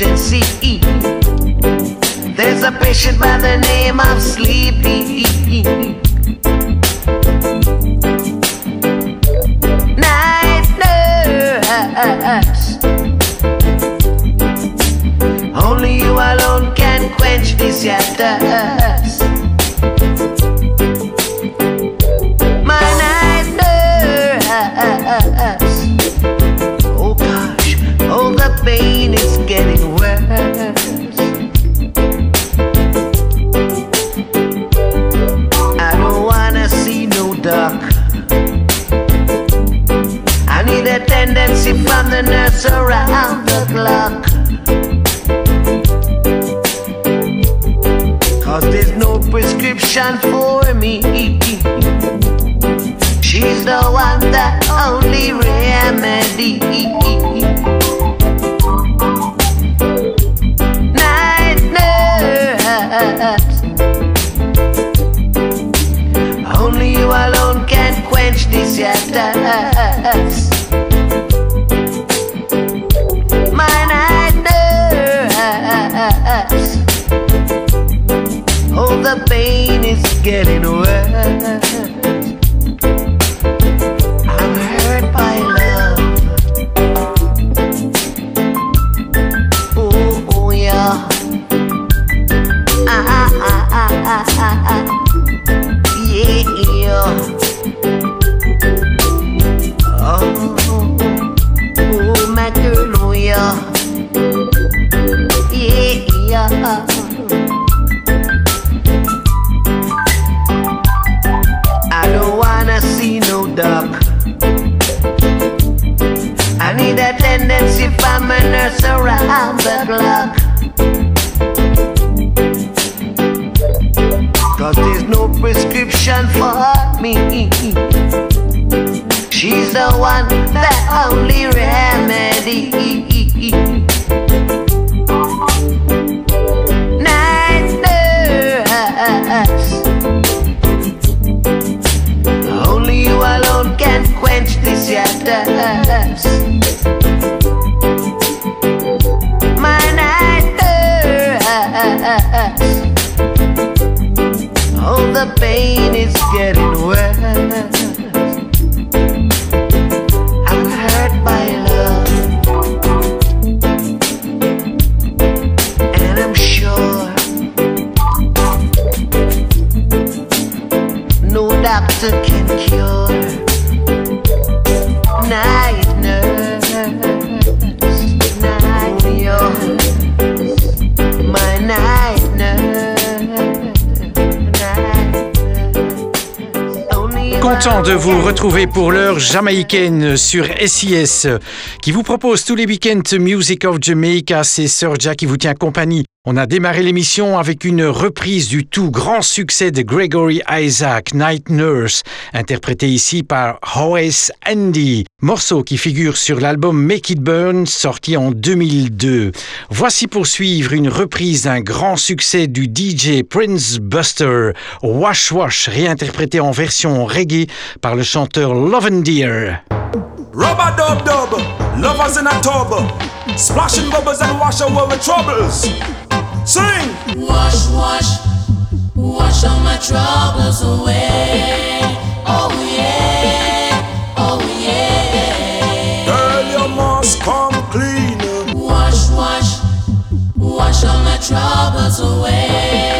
Emergency. There's a patient by the name of Sleepy. Night nurse. Only you alone can quench this thirst. My night nurse. Oh gosh, oh the pain is getting Content de vous retrouver pour l'heure jamaïcaine sur SIS qui vous propose tous les week-ends Music of Jamaica. C'est Sir Jack qui vous tient compagnie. On a démarré l'émission avec une reprise du tout grand succès de Gregory Isaac, Night Nurse, interprété ici par Horace Andy, morceau qui figure sur l'album Make It Burn, sorti en 2002. Voici pour suivre une reprise d'un grand succès du DJ Prince Buster, Wash Wash, réinterprété en version reggae par le chanteur Lovendeer. Rubber splashing bubbles and wash troubles. Sing! Wash, wash, wash all my troubles away. Oh yeah, oh yeah. Girl, you must come clean. Wash, wash, wash all my troubles away.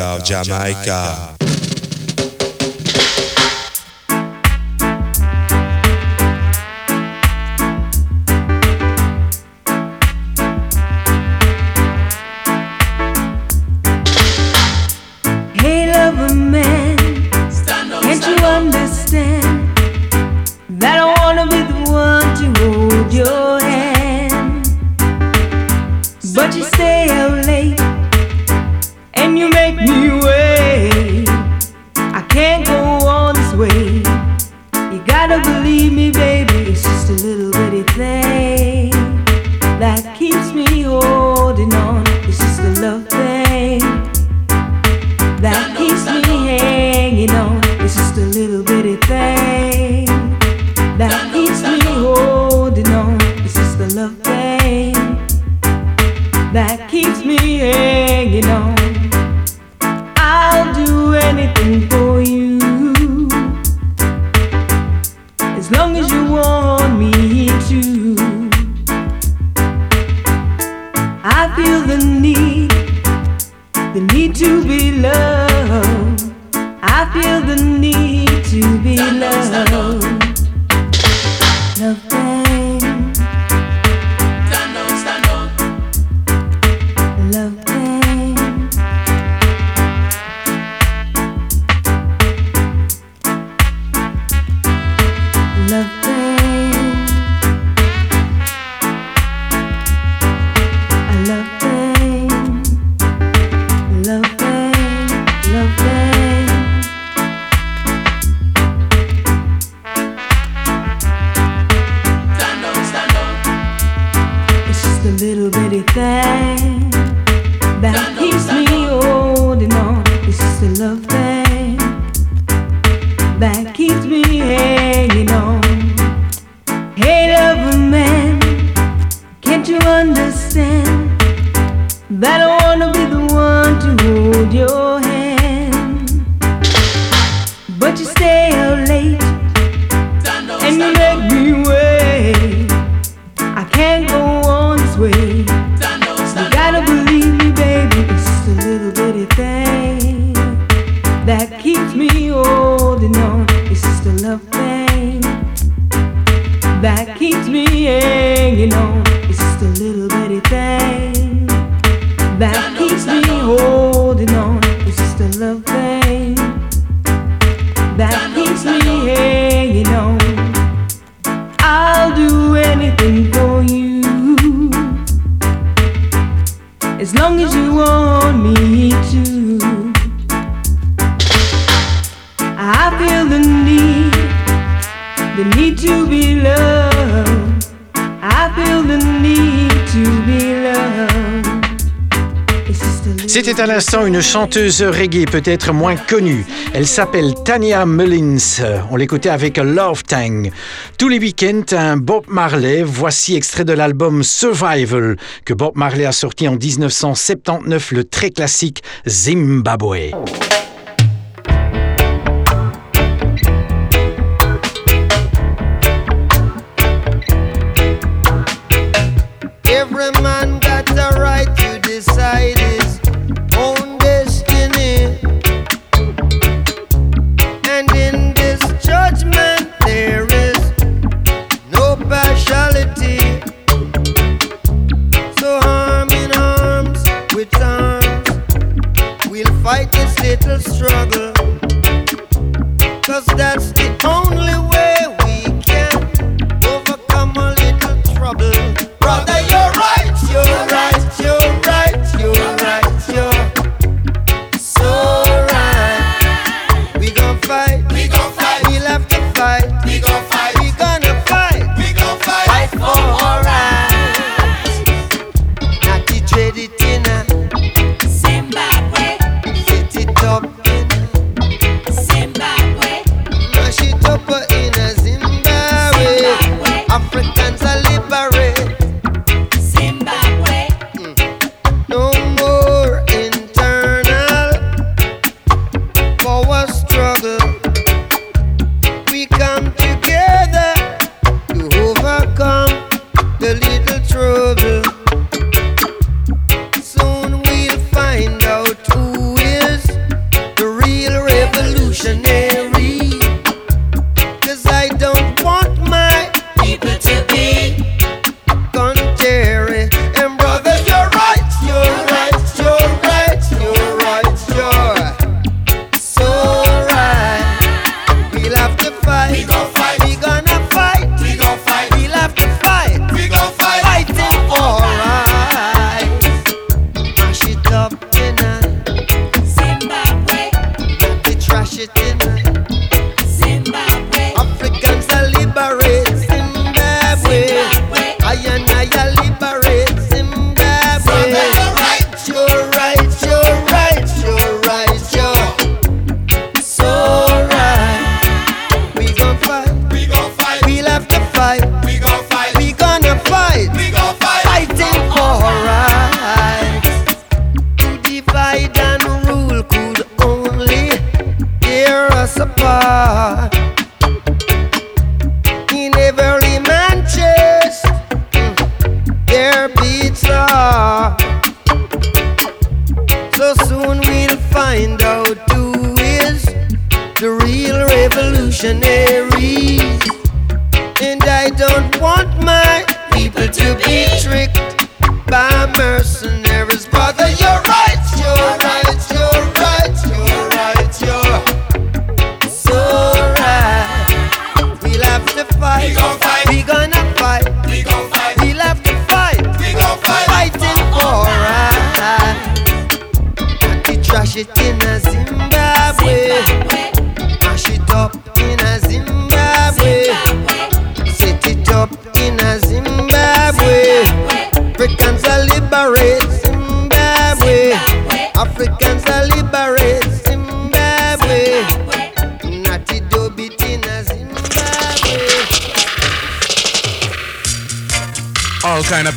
of Jamaica. that keeps me hanging on. C'était à l'instant une chanteuse reggae peut-être moins connue. Elle s'appelle Tania Mullins. On l'écoutait avec Love Tang. Tous les week-ends, un Bob Marley. Voici extrait de l'album Survival que Bob Marley a sorti en 1979, le très classique Zimbabwe. little struggle.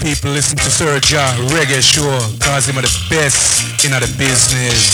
people listen to Sir John Reggae Show, cause him are the best in the business.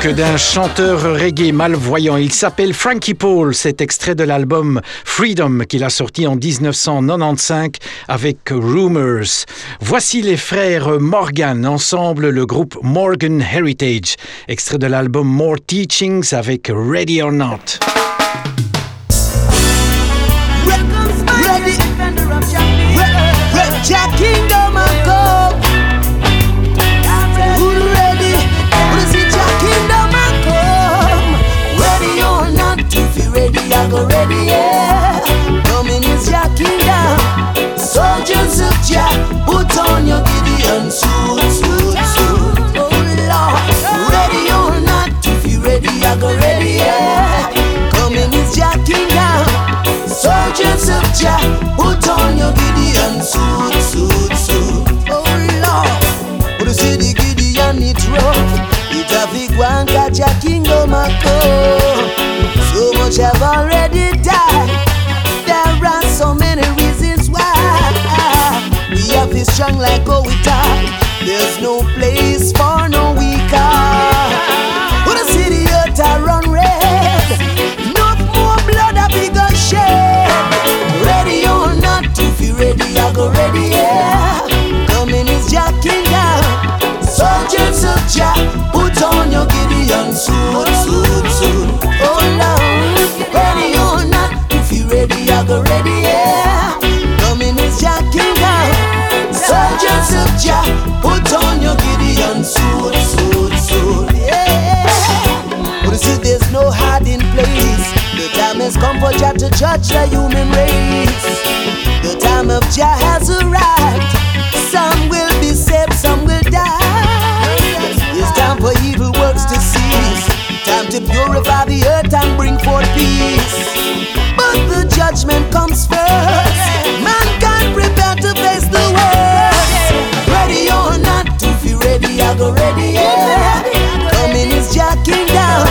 Rauque d'un chanteur reggae malvoyant. Il s'appelle Frankie Paul. Cet extrait de l'album Freedom qu'il a sorti en 1995 avec Rumors. Voici les frères Morgan, ensemble le groupe Morgan Heritage. Extrait de l'album More Teachings avec Ready or Not. Ready, I go ready, yeah. Coming is Jah Kingdom. Soldiers of Jah, put on your Gideon suit, suit, suit. Oh Lord, ready or not, if you ready, I go ready, yeah. Coming is Jah Kingdom. Soldiers of Jah, put on your Gideon suit, suit, suit. Oh Lord, but you see the Gideon it rough. It have the Gwanka Jah kingdom a come. So much have already died. There are so many reasons why we have this strong like we die. There's no place for no weaker. See the earth a run red. No more blood a big gun shed. Ready or not, if you ready, I go ready, yeah. Coming is Jah Kingdom. Soldiers of Jah, put on your Gideon suit, suit, suit. Yeah. Put on your Gideon suit, suit, suit, yeah. But you see, there's no hiding place. The time has come for Jah to judge the human race. The time of Jah has arrived. Some will be saved, some will die. It's time for evil works to cease. Time to purify the earth and bring forth peace. Judgment comes first. Mankind prepare to face the worst. Ready or not, if you ready, I go ready, yeah. Coming is Jah Kingdom.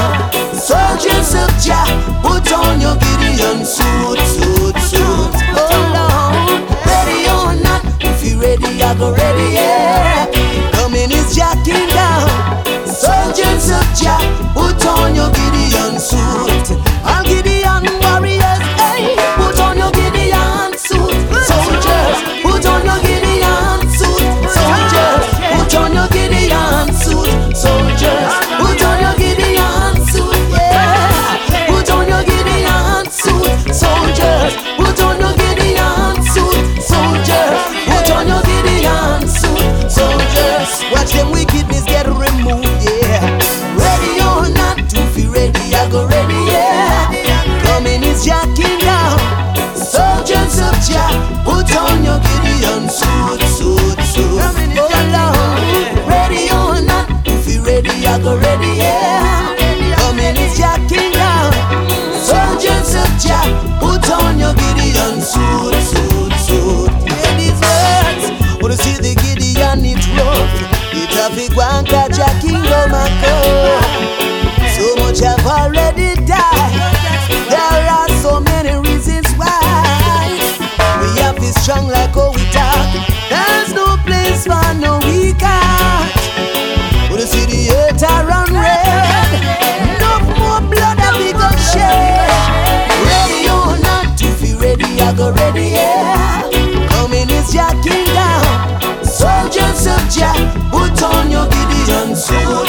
Soldiers of Jah, put on your Gideon suit, suit, suit. Oh Lord, ready or not, if you ready, I go ready, yeah. Coming is Jah Kingdom. Soldiers of Jah, Suit,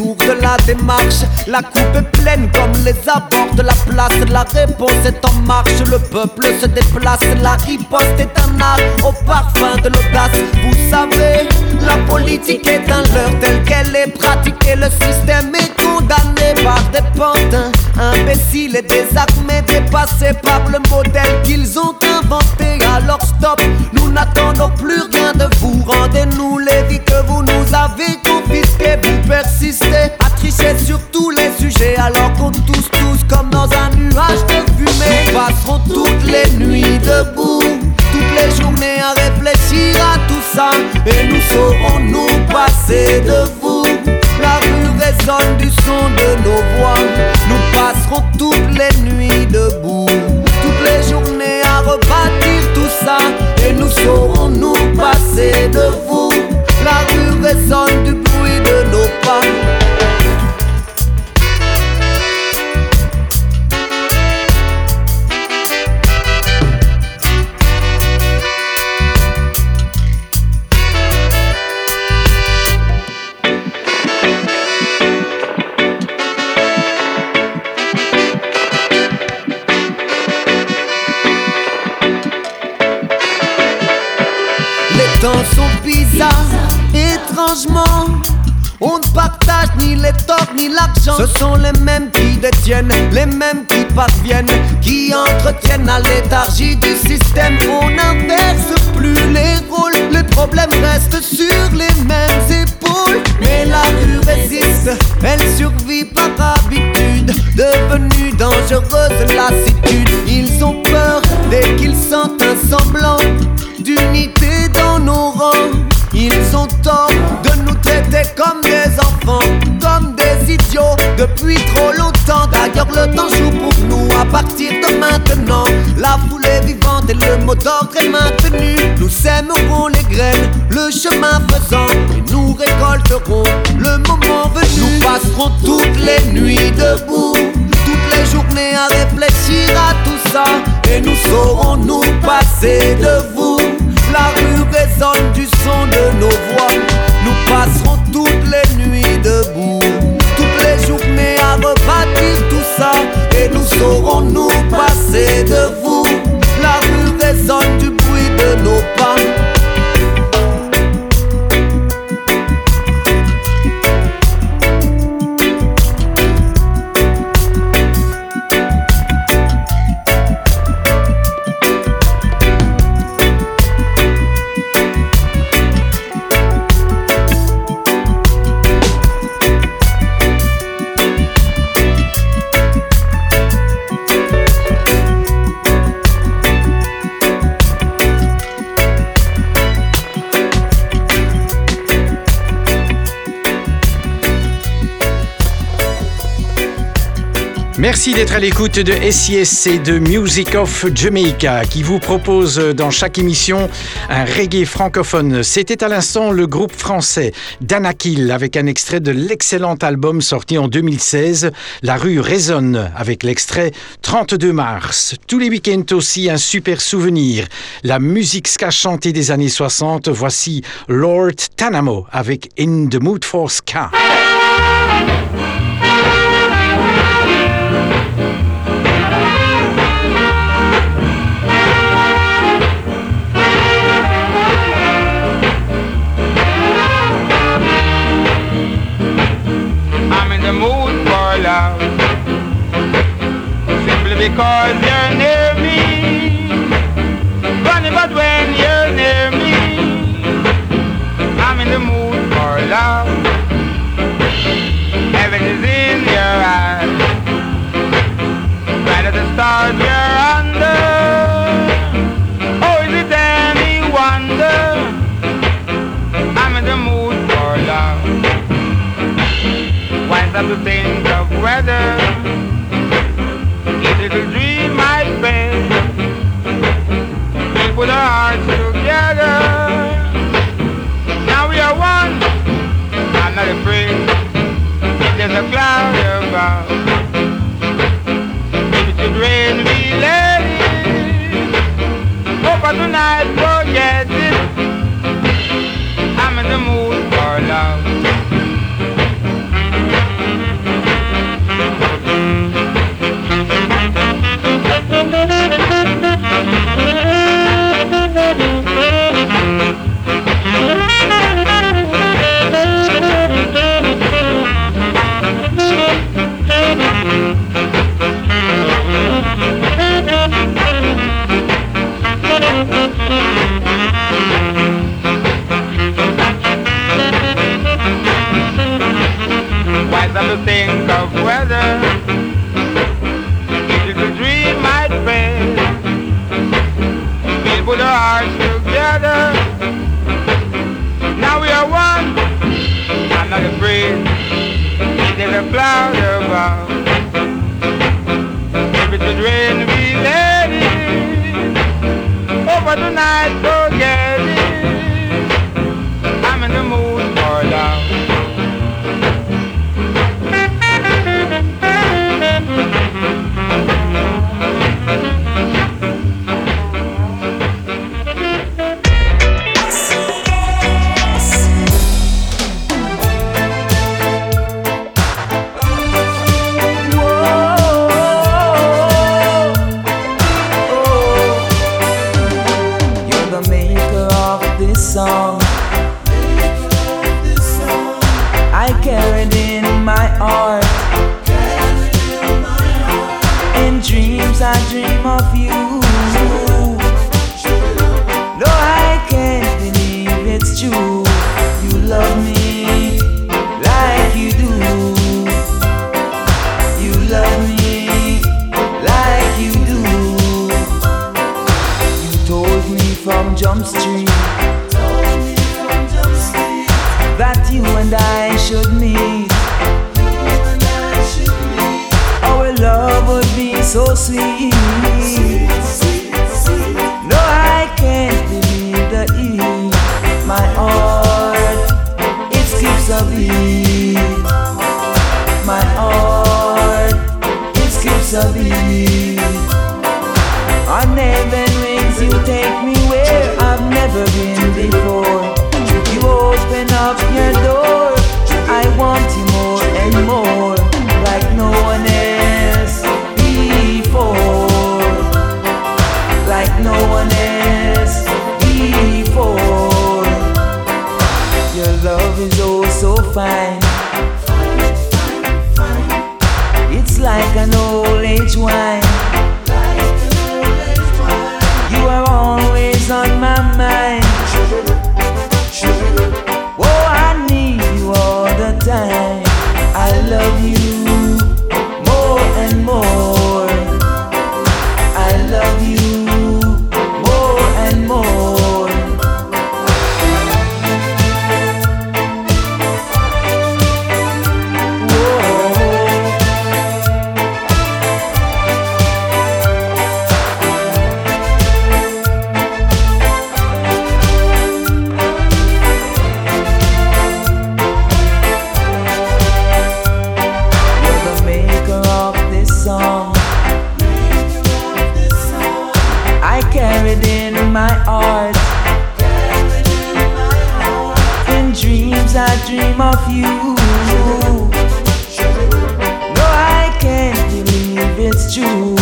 De la démarche. La coupe est pleine comme les abords de la place. La réponse est en marche, le peuple se déplace. La riposte est un art au parfum de l'audace. Vous savez, la politique est un leurre tel qu'elle est pratiquée. Le système est condamné par des pantins imbéciles et désarmés, dépassés par le modèle qu'ils ont inventé. Alors stop, nous n'attendons plus rien de vous. Rendez-nous les vies que vous nous avez confisquées. Vous persistez à tricher sur tous les sujets, alors qu'on tous, tous comme dans un nuage de fumée. Nous passerons toutes les nuits debout, toutes les journées à réfléchir à tout ça, et nous saurons nous passer de vous. La rue résonne du son de nos voix. Nous passerons toutes les nuits debout, toutes les journées à tout Et nous saurons nous passer de vous. La rue résonne du bruit de nos Merci d'être à l'écoute de SIS et de Music of Jamaica qui vous propose dans chaque émission un reggae francophone. C'était à l'instant le groupe français Danakil avec un extrait de l'excellent album sorti en 2016 La rue résonne avec l'extrait 32 mars. Tous les week-ends aussi un super souvenir. La musique ska chantée des années 60. Voici Lord Tanamo avec In the Mood for Ska. because you're near me. Funny, but when you're near me, I'm in the mood for love. Heaven is in your eyes. Right at the stars you're under. Oh, is it any wonder? I'm in the mood for love. Why stop to think of weather? free. There's a cloud above. comes to Sometimes I dream of you. No, I can't believe it's true.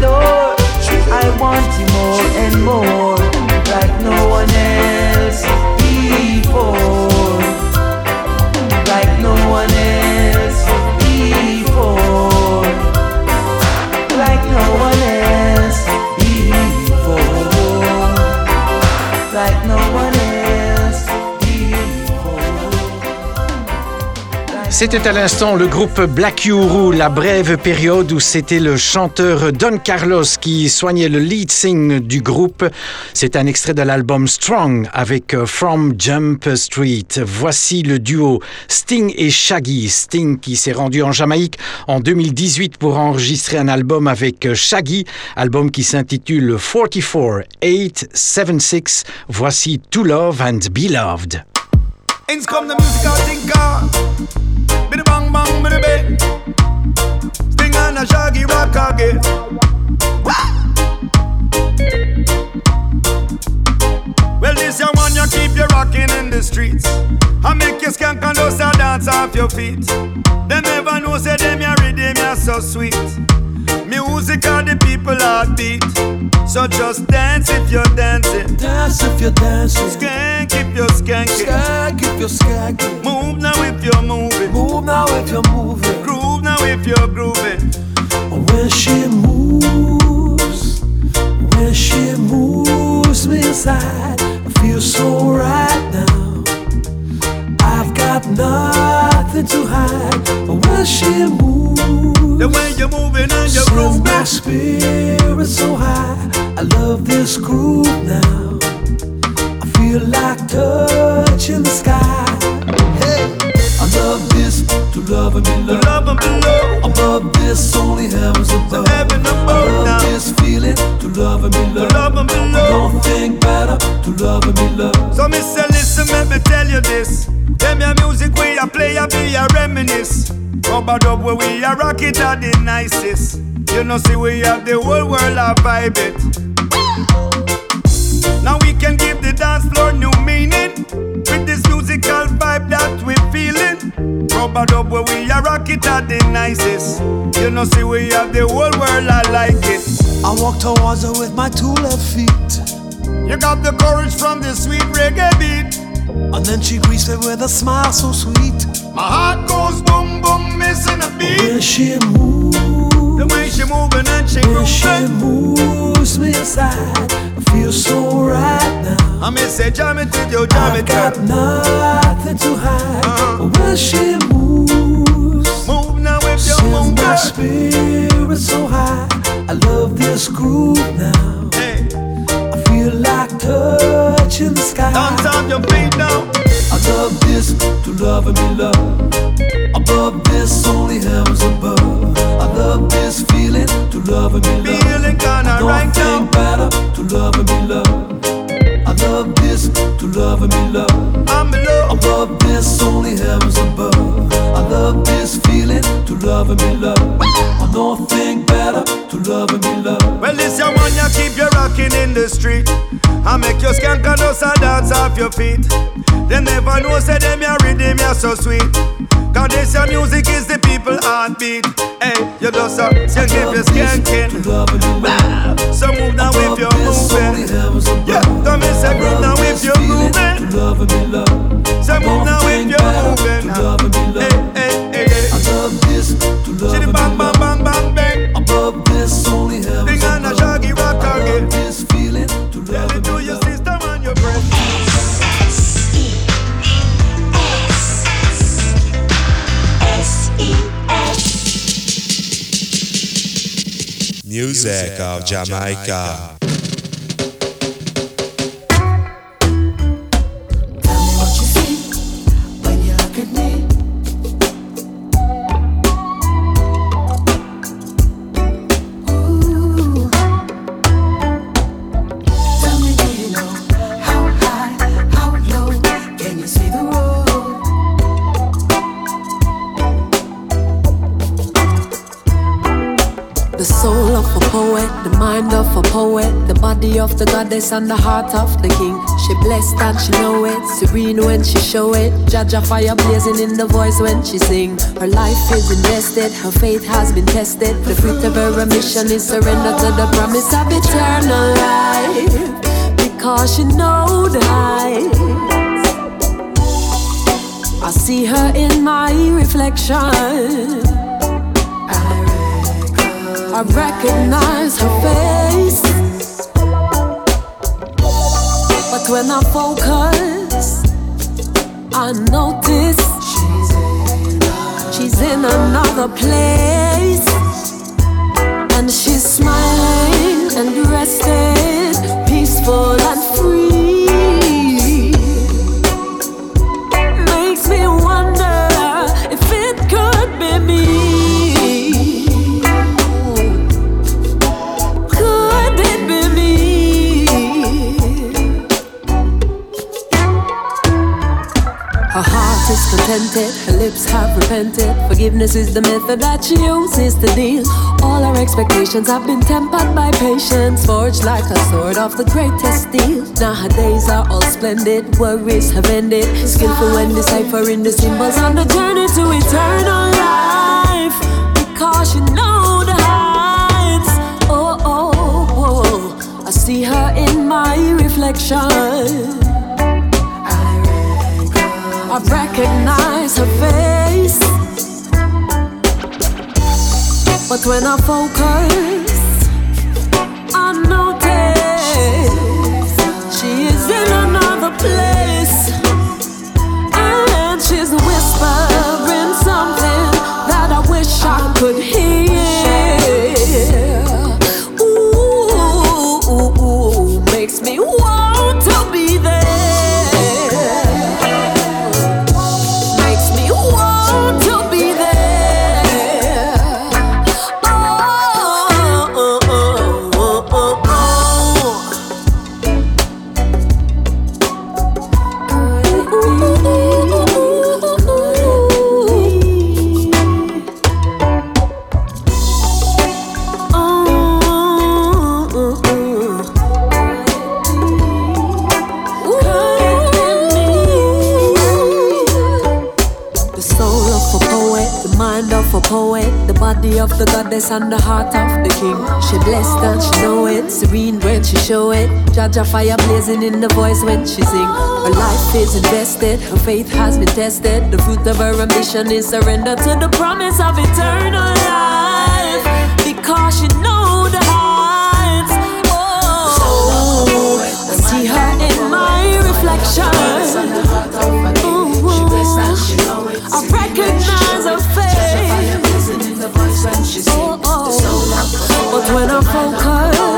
Door. I want you more and more, like no one else before, like no one else C'était à l'instant le groupe Black Uhuru, la brève période où c'était le chanteur Don Carlos qui soignait le lead sing du groupe. C'est un extrait de l'album Strong avec euh, From Jump Street. Voici le duo Sting et Shaggy. Sting qui s'est rendu en Jamaïque en 2018 pour enregistrer un album avec euh, Shaggy, album qui s'intitule 44876. Voici To Love and Be Loved. Biddy bang bang, biddy bang. Sting and a shaggy rock again. Well, this your one you keep you rocking in the streets. I make you skank and those a dance off your feet. Them never know say them your rhythm you so sweet. Music are the people heartbeat. So just dance if you're dancing. Dance if you're dancing. Skank if you're skanking. Move now if you're moving. Move now if you're moving. Groove now if you're grooving. When she moves, when she moves me inside, I feel so right now. I've got nothing to hide. When she moves, The way you're moving and you're grooving. my spirit so high. I love this groove now. I feel like touching the sky. Hey, I love this to love and be loved. Love and below. Above this, only heavens above. Heaven I above love now. this feeling to love and be loved. Love and below. Don't think better to love and be loved. So me say listen, let me tell you this. Them your music where you play, I be a reminisce. Rubber dub where we a rock it are the nicest. You know see we have the whole world a vibe it. Now we can give the dance floor new meaning with this musical vibe that we're feeling. Rubber dub where we a rock it are the nicest. You know see we have the whole world I like it. I walk towards her with my two left feet. You got the courage from the sweet reggae beat. And then she greets me with a smile so sweet. My heart goes boom boom, missing a beat. When she moves, The way she moving and she when she moves me inside, I feel so right now. I may say jam it till you jam it got up. nothing to hide. Uh-huh. In the street. I make your skank and us a dance off your feet. They never know say them your rhythm you so sweet. Cause this your music is the people heartbeat. Hey, you just a skank if you're skanking. So move now if you're moving. Yeah, come and say move now if you're moving. Say move now if you're moving. Music of Jamaica. Body of the goddess and the heart of the king. She blessed and she know it, serene when she show it. Jaja fire blazing in the voice when she sing. Her life is invested, her faith has been tested. The fruit of her mission is surrender to the promise of eternal life. Because she know the heights. I see her in my reflection. I recognize her face. When I focus, I notice she's in another place. And she's smiling and rested, peaceful and free. Contented, her lips have repented. Forgiveness is the method that she uses to deal. All her expectations have been tempered by patience, forged like a sword of the greatest steel. Now her days are all splendid, worries have ended. Skillful when deciphering the symbols on the journey to eternal life. Because you know the heights. Oh, oh, oh. oh. I see her in my reflection. I recognize her face. But when I focus, I notice she is in another place. And she's whispering something that I wish I could hear. It. Jaja fire blazing in the voice when she sing. Her life is invested, her faith has been tested. The fruit of her ambition is surrender to the promise of eternal life. Because she know the heights. Oh, I see her in my reflection. I recognize her face. Oh, oh. But when I focus,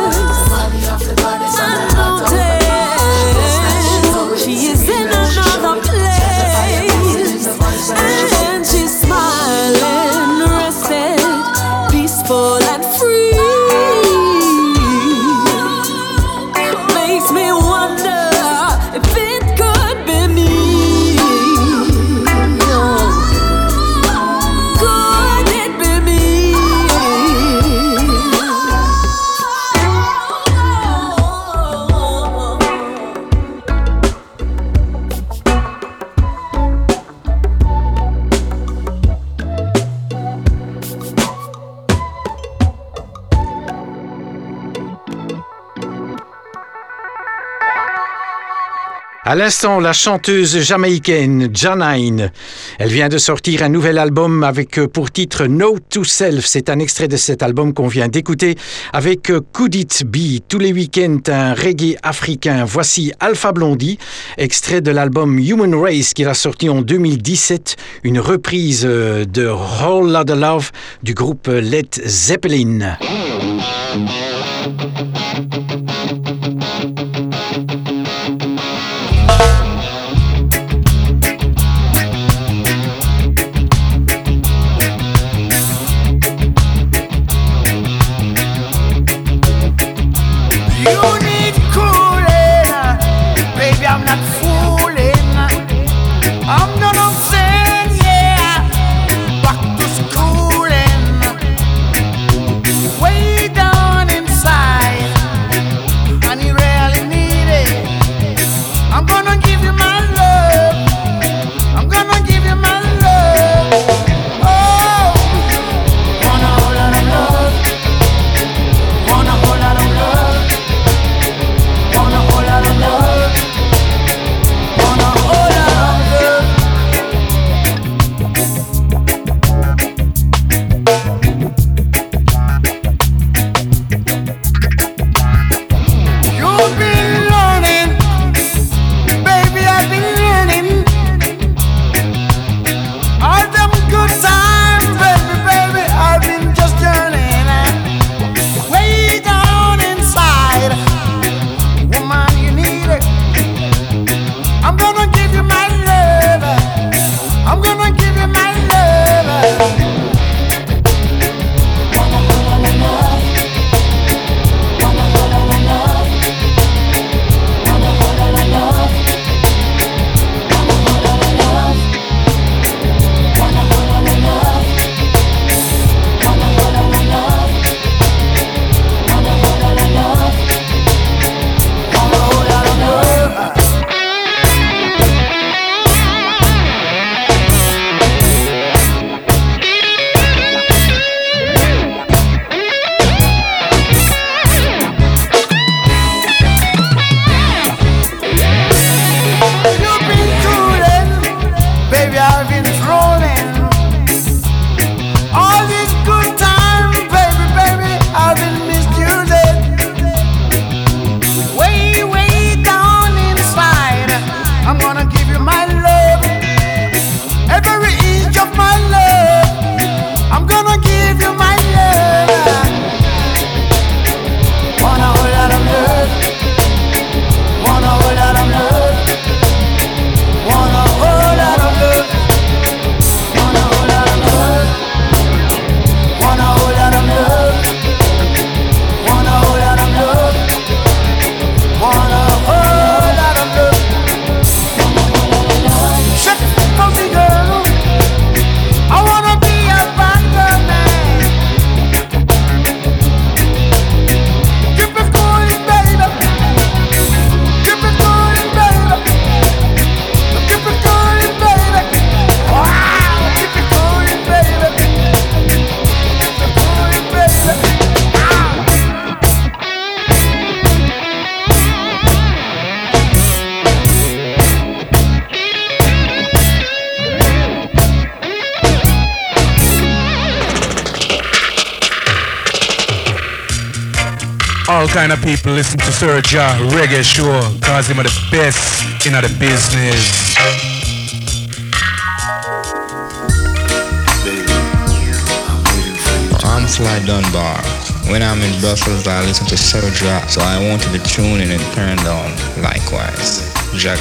À l'instant, la chanteuse jamaïcaine Janine. Elle vient de sortir un nouvel album avec euh, pour titre No to Self. C'est un extrait de cet album qu'on vient d'écouter avec euh, Could It Be tous les week-ends un reggae africain. Voici Alpha Blondie, extrait de l'album Human Race qu'il a sorti en 2017, une reprise euh, de Whole Lotta Love du groupe Led Zeppelin. Kind of people listen to Sir Ja Reggae Show cause him are the best in the business. I'm Sly Dunbar. When I'm in Brussels, I listen to Sir Ja, so I wanted to tune in and turn down likewise. Ja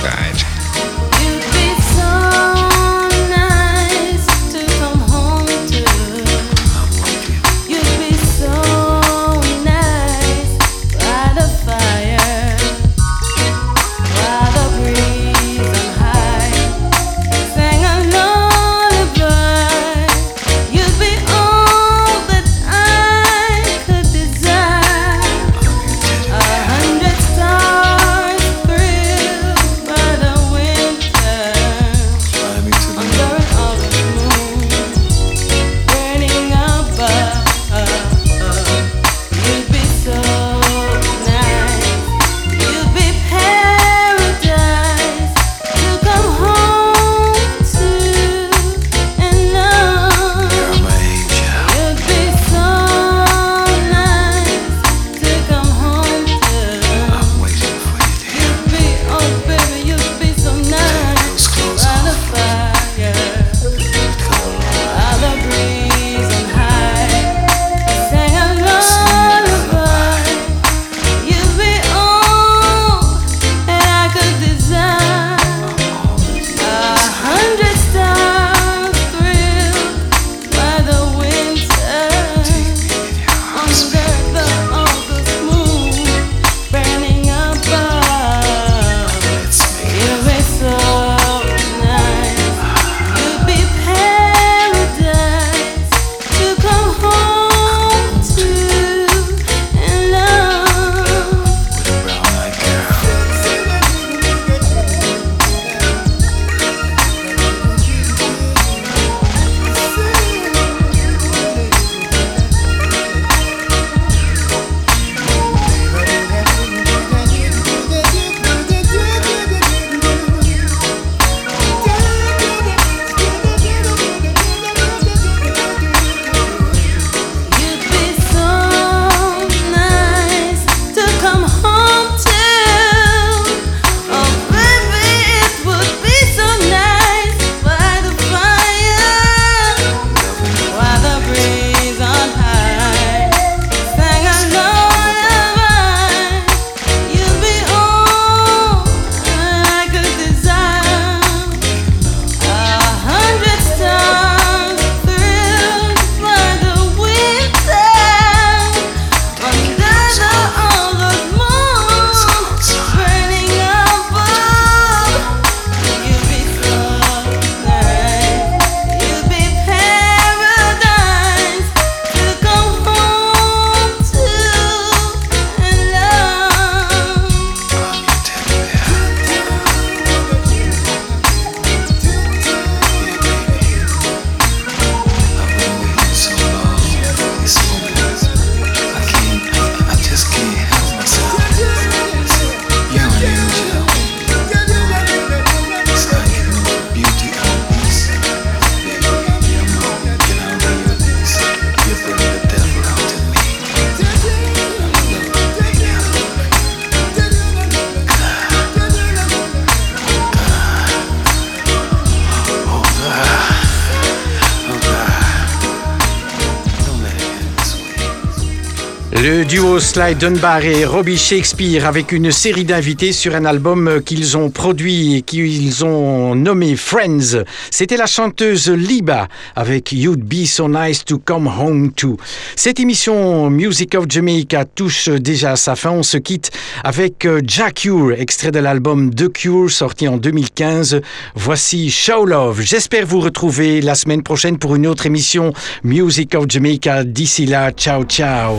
duo Sly Dunbar et Robbie Shakespeare avec une série d'invités sur un album qu'ils ont produit et qu'ils ont nommé Friends. C'était la chanteuse Liba avec You'd Be So Nice to Come Home To. Cette émission Music of Jamaica touche déjà à sa fin. On se quitte avec euh, Jack Cure, extrait de l'album The Cure sorti en 2015. Voici Show Love. J'espère vous retrouver la semaine prochaine pour une autre émission Music of Jamaica. D'ici là, ciao ciao.